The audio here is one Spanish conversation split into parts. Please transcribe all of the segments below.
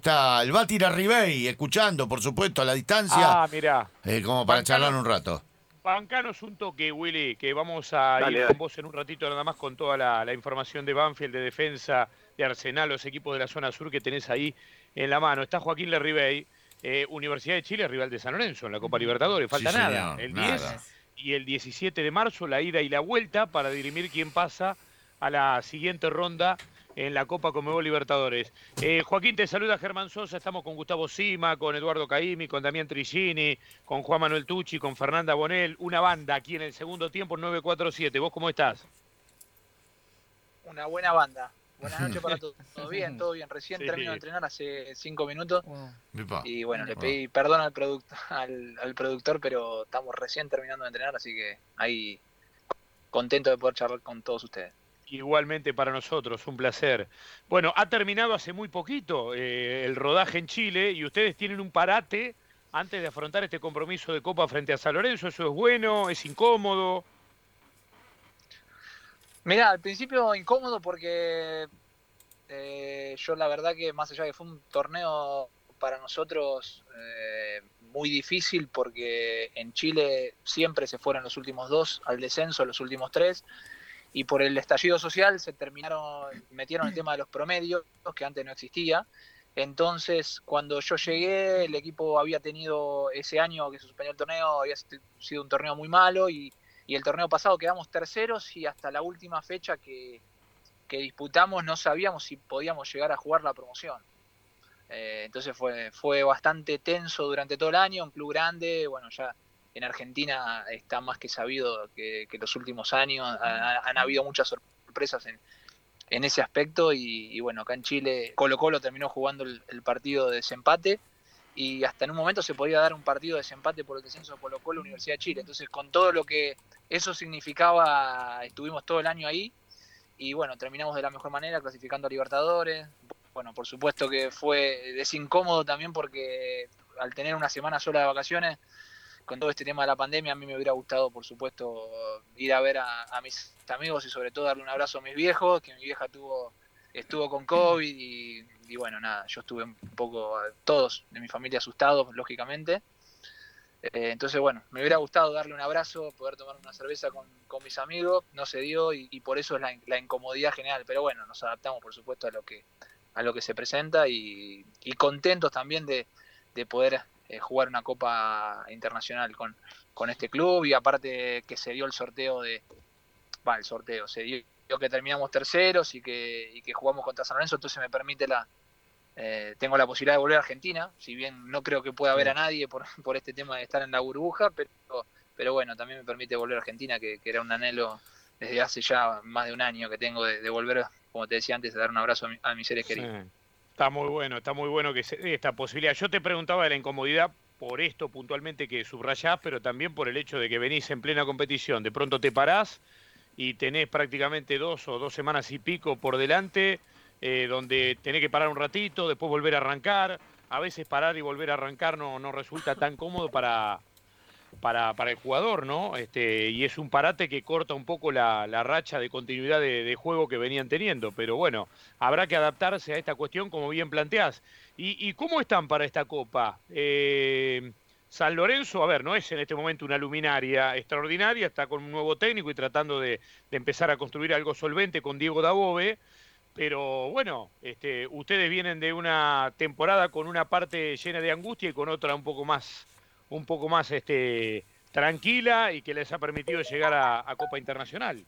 Está el Batir Ribey escuchando, por supuesto, a la distancia, Ah, mirá. eh, como para Bancano. charlar un rato. Bancanos un toque, Willy, que vamos a Dale, ir dale. con vos en un ratito nada más con toda la, la información de Banfield, de defensa, de Arsenal, los equipos de la zona sur que tenés ahí en la mano. Está Joaquín Lerribey, eh, Universidad de Chile, rival de San Lorenzo en la Copa Libertadores. Falta Sí, nada. señor, el nada. 10 y el 17 de marzo, la ida y la vuelta para dirimir quién pasa a la siguiente ronda en la Copa Comebol Libertadores. Eh, Joaquín, te saluda Germán Sosa, estamos con Gustavo Sima, con Eduardo Caimi, con Damián Trigini, con Juan Manuel Tucci, con Fernanda Bonel, una banda aquí en el segundo tiempo 947. ¿Vos cómo estás? Una buena banda. Buenas noches para todos. Todo bien, todo bien. Recién Sí. termino de entrenar hace cinco minutos y bueno, le Ah. pedí perdón al, product- al, al productor, pero estamos recién terminando de entrenar, así que ahí contento de poder charlar con todos ustedes. Igualmente para nosotros, un placer. Bueno, ha terminado hace muy poquito eh, el rodaje en Chile y ustedes tienen un parate antes de afrontar este compromiso de Copa frente a San Lorenzo. ¿Eso es bueno? ¿Es incómodo? Mira, al principio incómodo porque eh, yo la verdad que más allá de que fue un torneo para nosotros eh, muy difícil porque en Chile siempre se fueron los últimos dos al descenso, los últimos tres, y por el estallido social se terminaron, metieron el tema de los promedios, que antes no existía. Entonces, cuando yo llegué, el equipo había tenido ese año que se suspendió el torneo, había sido un torneo muy malo y y el torneo pasado quedamos terceros y hasta la última fecha que, que disputamos no sabíamos si podíamos llegar a jugar la promoción. Eh, entonces fue, fue bastante tenso durante todo el año, un club grande, bueno, ya en Argentina está más que sabido que, que los últimos años ha- han habido muchas sorpresas en, ese aspecto y, bueno, acá en Chile Colo Colo terminó jugando el, el partido de desempate y hasta en un momento se podía dar un partido de desempate por el descenso de Colo Colo Universidad de Chile. Entonces con todo lo que eso significaba, estuvimos todo el año ahí y bueno, terminamos de la mejor manera clasificando a Libertadores. Bueno, por supuesto que fue es incómodo también porque al tener una semana sola de vacaciones, con todo este tema de la pandemia, a mí me hubiera gustado, por supuesto, ir a ver a, mis amigos y sobre todo darle un abrazo a mis viejos, que mi vieja tuvo estuvo con COVID y, bueno, nada, yo estuve un poco, todos de mi familia asustados, lógicamente. Eh, entonces, bueno, me hubiera gustado darle un abrazo, poder tomar una cerveza con, con mis amigos, no se dio y, por eso es la, la incomodidad general. Pero bueno, nos adaptamos, por supuesto, a lo que, a lo que se presenta y, y contentos también de, de poder eh, jugar una Copa Internacional con, con este club y aparte que se dio el sorteo de, va, el sorteo, se dio que terminamos terceros y que, y que jugamos contra San Lorenzo, entonces me permite la, eh, tengo la posibilidad de volver a Argentina, si bien no creo que pueda ver a nadie por, por este tema de estar en la burbuja, pero, pero bueno, también me permite volver a Argentina, que, que era un anhelo desde hace ya más de un año que tengo de, de volver, como te decía antes, a dar un abrazo a, mi- a mis seres queridos. Sí. Está muy bueno, está muy bueno que se esta posibilidad. Yo te preguntaba de la incomodidad por esto puntualmente que subrayás, pero también por el hecho de que venís en plena competición. De pronto te parás y tenés prácticamente dos o dos semanas y pico por delante, eh, donde tenés que parar un ratito, después volver a arrancar. A veces parar y volver a arrancar no, no resulta tan cómodo para, para, para el jugador, ¿no? Este, y es un parate que corta un poco la, la racha de continuidad de, juego que venían teniendo. Pero bueno, habrá que adaptarse a esta cuestión como bien planteás. ¿Y, y cómo están para esta Copa? Eh, San Lorenzo, a ver, no es en este momento una luminaria extraordinaria, está con un nuevo técnico y tratando de, de empezar a construir algo solvente con Diego Dabove, pero bueno, este, ustedes vienen de una temporada con una parte llena de angustia y con otra un poco más, un poco más este, tranquila y que les ha permitido llegar a, a Copa Internacional.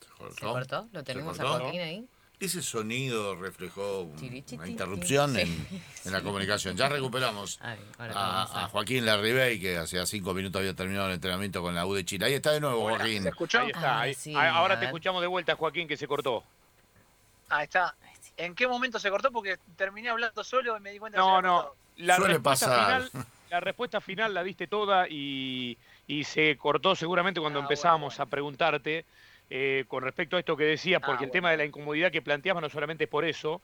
¿Se ¿Se cortó? ¿Lo tenemos a? Joaquín ahí? Ese sonido reflejó una interrupción Sí. en, en la comunicación. Ya recuperamos A ver, ahora a, vamos a a- Joaquín Larribey, que hace cinco minutos había terminado el entrenamiento con la U de Chile. Ahí está de nuevo, Joaquín. ¿Se escuchó? Ahí está, Ah, sí, ahora te escuchamos de vuelta, Joaquín, que se cortó. Ahí está. ¿En qué momento se cortó? Porque terminé hablando solo y me di cuenta que No, se había no. cortado. La Suele respuesta, pasar. final, la respuesta final la diste toda y, y se cortó seguramente cuando Ah, empezábamos bueno, a preguntarte eh, con respecto a esto que decías, Ah, porque el tema de la incomodidad que planteabas no solamente es por eso,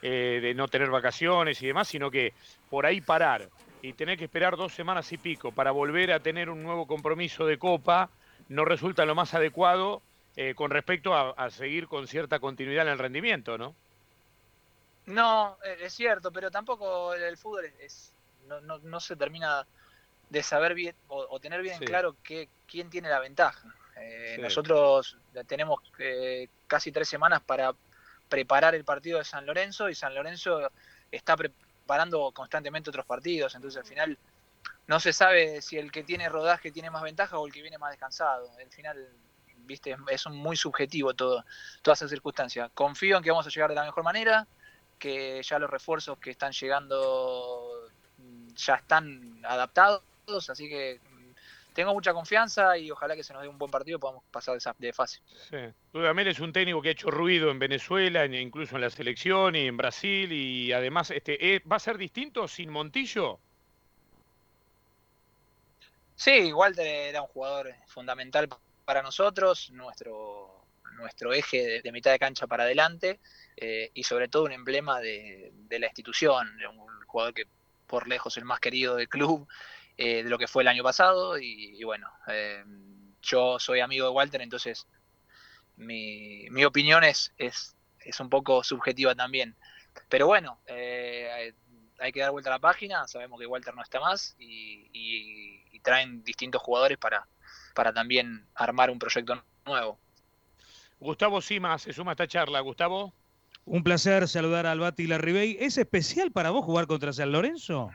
eh, de no tener vacaciones y demás, sino que por ahí parar y tener que esperar dos semanas y pico para volver a tener un nuevo compromiso de copa no resulta lo más adecuado eh, con respecto a, seguir con cierta continuidad en el rendimiento, ¿no? No, es cierto, pero tampoco el, fútbol es, no, se termina de saber bien o, tener bien claro que, quién tiene la ventaja. Eh, nosotros tenemos eh, casi tres semanas para preparar el partido de San Lorenzo y San Lorenzo está preparando constantemente otros partidos, entonces al final no se sabe si el que tiene rodaje tiene más ventaja o el que viene más descansado. Al final, viste, es muy subjetivo todo, toda esa circunstancia. Confío en que vamos a llegar de la mejor manera, que ya los refuerzos que están llegando mm, ya están adaptados, así que mm, tengo mucha confianza y ojalá que se nos dé un buen partido y podamos pasar de fase. Sí. Dudamel es un técnico que ha hecho ruido en Venezuela, incluso en la selección y en Brasil, y además este, ¿va a ser distinto sin Montillo? Sí, Walter era un jugador fundamental para nosotros, nuestro, nuestro eje de, mitad de cancha para adelante eh, y sobre todo un emblema de, la institución, un jugador que por lejos el más querido del club, eh, de lo que fue el año pasado y, bueno, eh, yo soy amigo de Walter, entonces mi, mi opinión es, es, es, un poco subjetiva también. Pero bueno, hay que dar vuelta a la página, sabemos que Walter no está más y traen distintos jugadores para, para también armar un proyecto nuevo. Gustavo Simas se suma a esta charla. Gustavo. Un placer saludar al Bati Larribey. ¿Es especial para vos jugar contra San Lorenzo?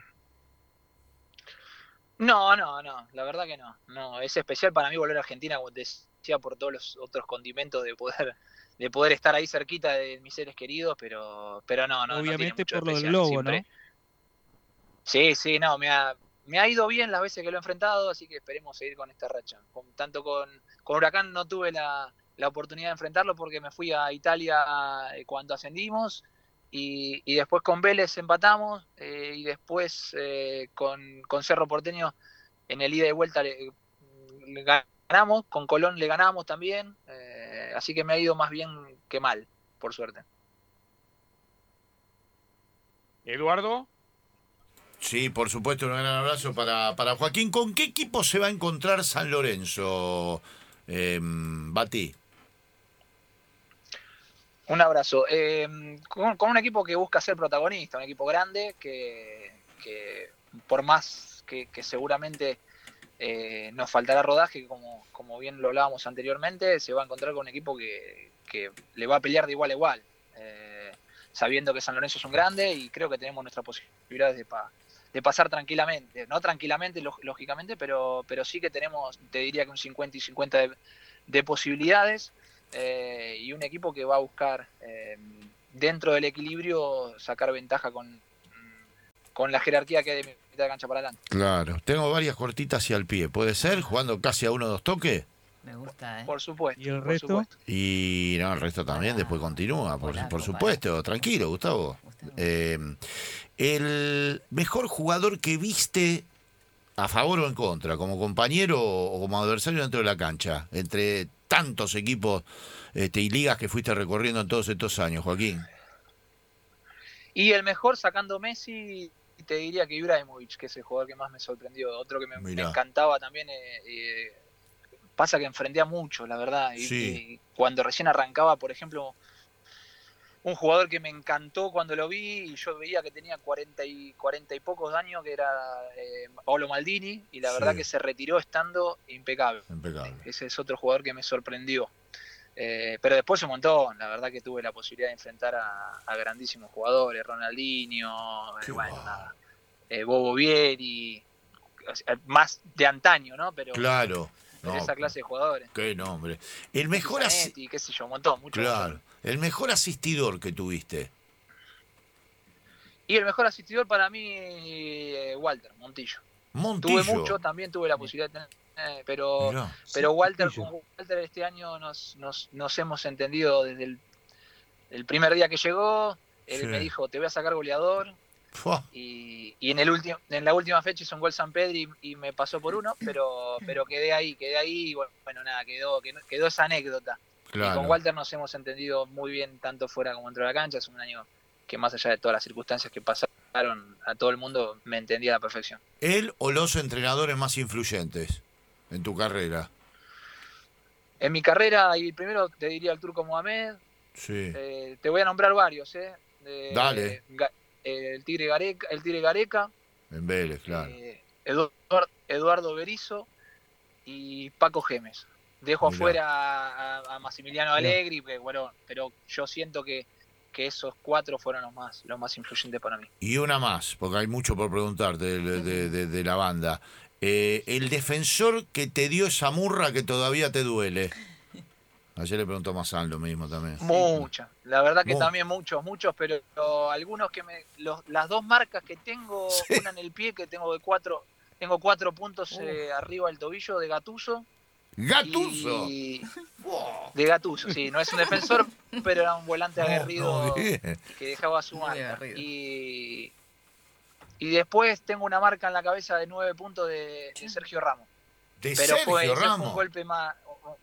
No, no, no, la verdad que no. No, es especial para mí volver a Argentina, como te decía, por todos los otros condimentos de poder de poder estar ahí cerquita de mis seres queridos, pero pero no, no. Obviamente por lo del globo, ¿no? Sí, sí, no, me ha, me ha ido bien las veces que lo he enfrentado, así que esperemos seguir con esta racha. tanto con, Huracán no tuve la, oportunidad de enfrentarlo porque me fui a Italia eh, cuando ascendimos y, después con Vélez empatamos eh, y después eh, con, Cerro Porteño en el ida y vuelta le, ganamos, con Colón le ganamos también, así que me ha ido más bien que mal, por suerte. Eduardo. Sí, por supuesto, un gran abrazo para, para Joaquín. ¿Con qué equipo se va a encontrar San Lorenzo, eh, Bati? Un abrazo. Em, con, un equipo que busca ser protagonista, un equipo grande que, por más que, seguramente eh, nos faltará rodaje, como, como bien lo hablábamos anteriormente, se va a encontrar con un equipo que, le va a pelear de igual a igual, eh, sabiendo que San Lorenzo es un grande y creo que tenemos nuestras posibilidades de, de pasar tranquilamente, no tranquilamente lógicamente, pero, pero sí que tenemos, te diría que un 50 y 50 de, posibilidades eh, y un equipo que va a buscar eh, dentro del equilibrio sacar ventaja con, con la jerarquía que hay de mitad de cancha para adelante. Claro, tengo varias cortitas hacia el pie, ¿puede ser? Jugando casi a uno o dos toques. Me gusta, ¿eh? Por supuesto. ¿Y el resto? Y no, el resto también después continúa, por, por supuesto. Tranquilo, Gustavo. Eh, el mejor jugador que viste a favor o en contra, como compañero o como adversario dentro de la cancha, entre tantos equipos este, y ligas que fuiste recorriendo en todos estos años, Joaquín. Y el mejor sacando Messi, te diría que Ibrahimovic, que es el jugador que más me sorprendió. Otro que me, encantaba también, eh, eh, pasa que enfrenté a muchos, la verdad. y, cuando recién arrancaba, por ejemplo, un jugador que me encantó cuando lo vi y yo veía que tenía 40 y, 40 y pocos años, que era eh, Paolo Maldini, y la verdad que se retiró estando impecable. Ese es otro jugador que me sorprendió. Eh, pero después un montón, la verdad que tuve la posibilidad de enfrentar a, grandísimos jugadores, Ronaldinho, eh, bueno, eh, Bobo Vieri, más de antaño, ¿no? Pero, claro. esa clase de jugadores. Qué nombre. El mejor así. qué sé yo, un montón, mucho. Claro. El mejor asistidor que tuviste. Y el mejor asistidor para mí, eh, Walter, Montillo. Montillo. Tuve mucho, también tuve la posibilidad de tener, eh, pero, pero Walter, Walter este año nos, nos, nos hemos entendido desde el, primer día que llegó. Él me dijo, te voy a sacar goleador. Y, y, en el último, en la última fecha hizo un gol San Pedro y, me pasó por uno, pero, pero quedé ahí, quedé ahí y bueno, nada, quedó, quedó esa anécdota. Y con Walter nos hemos entendido muy bien, tanto fuera como dentro de la cancha. Es un año que, más allá de todas las circunstancias que pasaron a todo el mundo, me entendía a la perfección. ¿Él o los entrenadores más influyentes en tu carrera? en mi carrera, y primero te diría el Turco Mohamed. Sí. eh, te voy a nombrar varios, ¿eh? De- Dale. Eh, el Tigre Gareca, el Tigre Gareca En Vélez, claro. eh, Eduard- Eduardo Berizo y Paco Gemes. Dejo Mirá. afuera a, a Massimiliano Allegri, que, bueno, pero yo siento que, que esos cuatro fueron los más, los más influyentes para mí. Y una más, porque hay mucho por preguntarte de, de- de- de la banda. Eh, el defensor que te dio esa murra que todavía te duele. Ayer le preguntó a Mazán lo mismo también. Muchas, la verdad que Mu- también muchos, muchos, pero algunos que me, los- las dos marcas que tengo, Sí. una en el pie que tengo de cuatro, tengo cuatro puntos Uf. eh, arriba del tobillo de Gatuso. ¡Gatuso! Y, de Gatuso, sí, no es un defensor, pero era un volante aguerrido que dejaba su marca. Y, y después tengo una marca en la cabeza de nueve puntos de, de Sergio Ramos. De Pero Sergio fue, ese fue un Ramos. golpe más,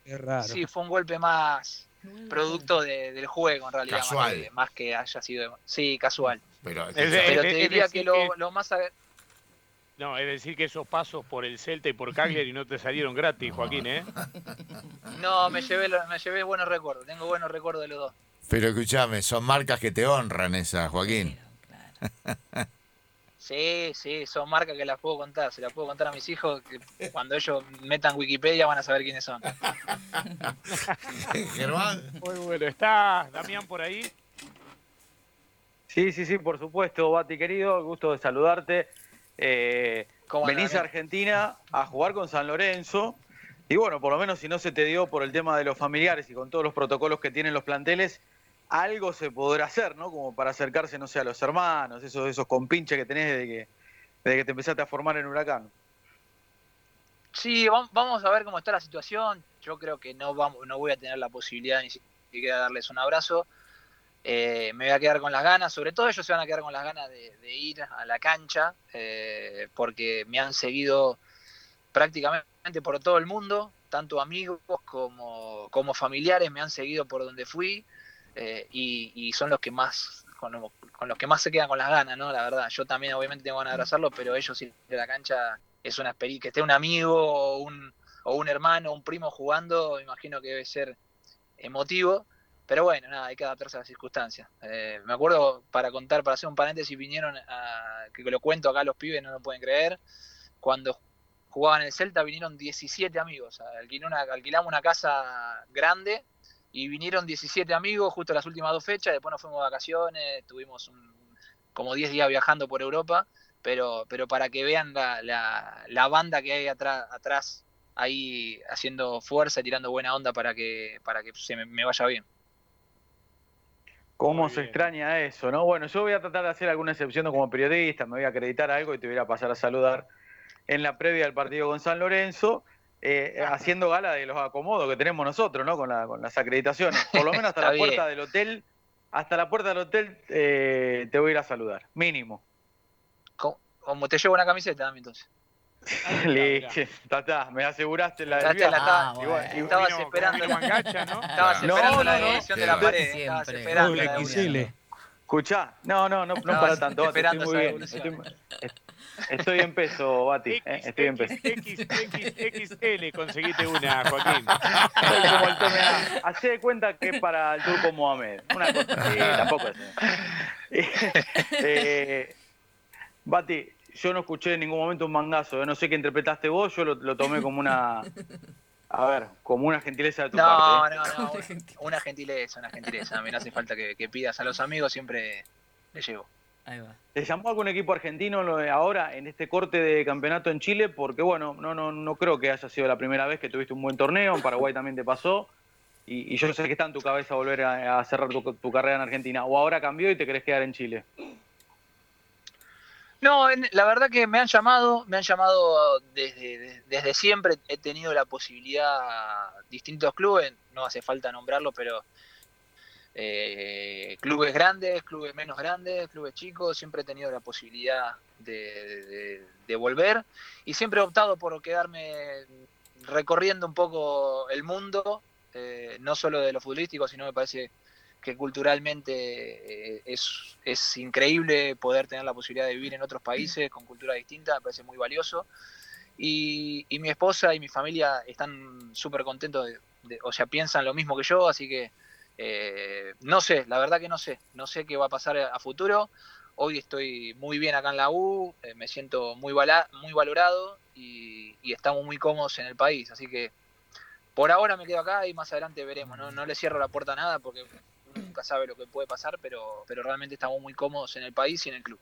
Es raro. sí, fue un golpe más producto de- del juego en realidad, más Casual. que, más que haya sido, sí, casual. Pero, te diría que lo, más No, es decir que esos pasos por el Celta y por Cagliari no te salieron gratis, Joaquín, ¿eh? no me llevé lo- me llevé buenos recuerdos, tengo buenos recuerdos de los dos. pero escúchame, son marcas que te honran esas, Joaquín. Claro. Sí, sí, son marcas que las puedo contar, se las puedo contar a mis hijos que cuando ellos metan Wikipedia van a saber quiénes son. Germán. Muy bueno. ¿Está Damián por ahí? Sí, sí, sí, por supuesto, Bati querido, gusto de saludarte. Eh, ¿Cómo venís a? Argentina a jugar con San Lorenzo y bueno, por lo menos si no se te dio por el tema de los familiares y con todos los protocolos que tienen los planteles, algo se podrá hacer, ¿no? Como para acercarse, no sé, a los hermanos, esos, esos compinches que tenés desde que, desde que te empezaste a formar en Huracán. Sí, vam- vamos a ver cómo está la situación. Yo creo que no vamos, no voy a tener la posibilidad ni siquiera de darles un abrazo. Eh, me voy a quedar con las ganas, sobre todo ellos se van a quedar con las ganas de, de ir a la cancha, eh, porque me han seguido prácticamente por todo el mundo, tanto amigos como, como familiares me han seguido por donde fui eh, y, son los que más con, lo- con los que más se quedan con las ganas, ¿no? La verdad, yo también obviamente tengo ganas de abrazarlos, pero ellos ir a la cancha es una experiencia, que esté un amigo o un, o un hermano, un primo jugando, imagino que debe ser emotivo. Pero bueno, nada, hay que adaptarse a las circunstancias. Eh, me acuerdo, para contar, para hacer un paréntesis, vinieron, a, que lo cuento acá los pibes, no lo pueden creer, cuando jugaban en el Celta vinieron 17 amigos. Una- alquilamos una casa grande y vinieron 17 amigos justo las últimas dos fechas, después nos fuimos de vacaciones, tuvimos un- como 10 días viajando por Europa, pero, pero para que vean la, la, la banda que hay atrás, atrás ahí haciendo fuerza, tirando buena onda para que, para que se me vaya bien. ¿Cómo se extraña eso, no? Bueno, yo voy a tratar de hacer alguna excepción como periodista, me voy a acreditar algo y te voy a pasar a saludar en la previa del partido con San Lorenzo, eh, haciendo gala de los acomodos que tenemos nosotros, ¿no? Con, la- con las acreditaciones. Por lo menos hasta la puerta bien. del hotel, hasta la puerta del hotel eh, te voy a ir a saludar, mínimo. Como, te llevo una camiseta entonces. Listo, está, está, me aseguraste la del Ah, bueno. Estabas Vino- esperando la- Mangacha, ¿no? Estabas Claro. esperando No, la no, no. edición de la pared. Estabas Siempre. esperando Doble la XL. Escuchá, no, no, no, no Estabas para tanto, Bati, estoy muy bien. Estoy, estoy en peso, Bati, eh, estoy en peso. XXXL, conseguiste una, Joaquín. Como el tome A. Hacé de cuenta que es para el turco Mohamed. Una cosa así, tampoco es. Eh, Bati, yo no escuché en ningún momento un mangazo. eh, No sé qué interpretaste vos, yo lo, lo tomé como una. A ver, como una gentileza de tu No, parte. ¿eh? no, no. Una, gentileza, una gentileza. A mí no hace falta que, que pidas a los amigos, siempre le llevo. Ahí va. ¿Te llamó algún equipo argentino ahora en este corte de campeonato en Chile? Porque bueno, no, no, no creo que haya sido la primera vez que tuviste un buen torneo. En Paraguay también te pasó. Y, y yo sé que está en tu cabeza volver a, a cerrar tu, tu carrera en Argentina. ¿O ahora cambió y te querés quedar en Chile? No, la verdad que me han llamado, me han llamado desde, de- desde siempre. He tenido la posibilidad, distintos clubes, no hace falta nombrarlo, pero eh, clubes grandes, clubes menos grandes, clubes chicos, siempre he tenido la posibilidad de volver y siempre he optado por quedarme recorriendo un poco el mundo, eh, no solo de lo futbolístico, sino me parece que culturalmente eh, es, es increíble poder tener la posibilidad de vivir en otros países con cultura distinta, me parece muy valioso. Y, y mi esposa y mi familia están súper contentos de, o sea, piensan lo mismo que yo, así que eh, no sé, la verdad que no sé, no sé qué va a pasar a, a futuro. Hoy estoy muy bien acá en la U, eh, me siento muy, vala- muy valorado y, y estamos muy cómodos en el país, así que por ahora me quedo acá y más adelante veremos, no, no le cierro la puerta a nada porque nunca sabe lo que puede pasar, pero, pero realmente estamos muy cómodos en el país y en el club.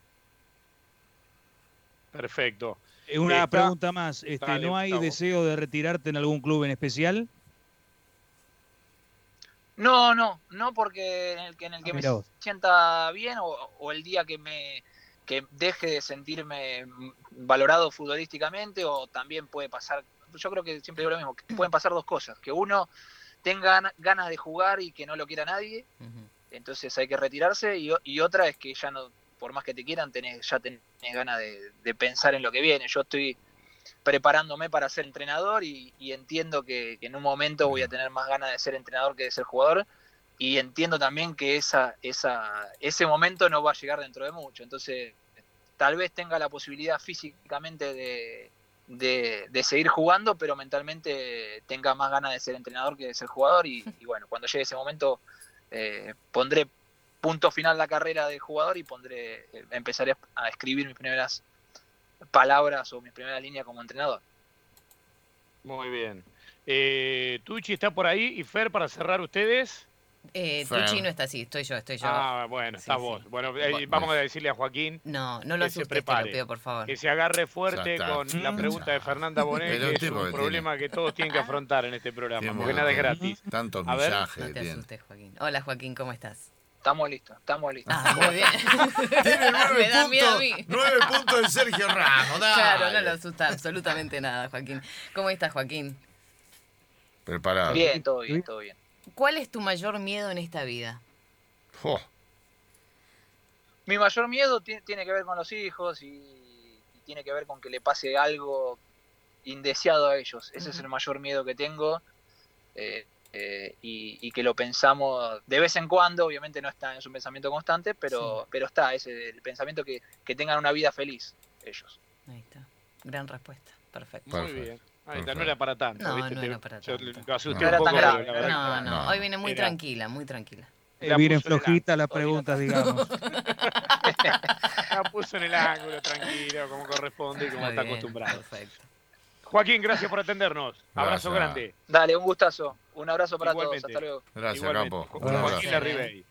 Perfecto. Eh, Una pregunta más. Este, Dale, ¿No hay Gustavo. deseo de retirarte en algún club en especial? No, no, no porque en el que, en el que Ah, me mirá vos. sienta bien o, o el día que me que deje de sentirme valorado futbolísticamente o también puede pasar, yo creo que siempre digo lo mismo, que pueden pasar dos cosas, que uno tenga gana- ganas de jugar y que no lo quiera nadie, entonces hay que retirarse y, otra es que ya no, por más que te quieran, tenés, ya tenés ganas de, de pensar en lo que viene. Yo estoy preparándome para ser entrenador y, y entiendo que, que en un momento voy a tener más ganas de ser entrenador que de ser jugador y entiendo también que esa, esa, ese momento no va a llegar dentro de mucho. Entonces, tal vez tenga la posibilidad físicamente de, de, de seguir jugando, pero mentalmente tenga más ganas de ser entrenador que de ser jugador y, bueno, cuando llegue ese momento eh, pondré punto final la carrera de jugador y pondré eh, empezaré a escribir mis primeras palabras o mis primeras líneas como entrenador. Muy bien. Eh, Tucci está por ahí y Fer para cerrar ustedes. Eh. Tucci no está así, estoy yo, estoy yo. Ah, bueno, Sí, está sí. vos. Bueno, eh, Bueno. vamos a decirle a Joaquín No, no lo que se asustes, te prepare. lo pido, por favor. que se agarre fuerte con la Mm. pregunta de Fernanda Bonet, que es un que problema que todos tienen que afrontar en este programa, porque nada es gratis. Tantos millajes No te tiene. asustes, Joaquín. Hola, Joaquín, ¿cómo estás? Estamos listos, estamos listos. Ah, muy bien. Tiene nueve Me da miedo a puntos, nueve puntos de Sergio Ramos. dale. Claro, no lo asusta absolutamente nada, Joaquín. ¿Cómo estás, Joaquín? Preparado. Bien, todo bien, todo bien. ¿Cuál es tu mayor miedo en esta vida? Jo, Mi mayor miedo ti- tiene que ver con los hijos y, y tiene que ver con que le pase algo indeseado a ellos. Ese es el mayor miedo que tengo eh, eh, y, y que lo pensamos de vez en cuando, obviamente no está en su pensamiento constante, pero, pero está, ese el pensamiento que, que tengan una vida feliz ellos. Ahí está. Gran respuesta. Perfecto. Muy Perfecto. bien. Ahí está, Perfecto. no era para tanto. No, ¿viste? no era para yo lo asusté No un era poco. tan grave, la no verdad. No, hoy viene muy Era- tranquila, muy tranquila. La vienen flojitas las preguntas, digamos. La puso en el ángulo, tranquilo, como corresponde y como Muy está bien, acostumbrado. Perfecto. Joaquín, gracias por atendernos. Abrazo Gracias. grande. Dale, un gustazo, un abrazo para Igualmente. todos, hasta luego. gracias, Igualmente. abrazo. Joaquín Larribey.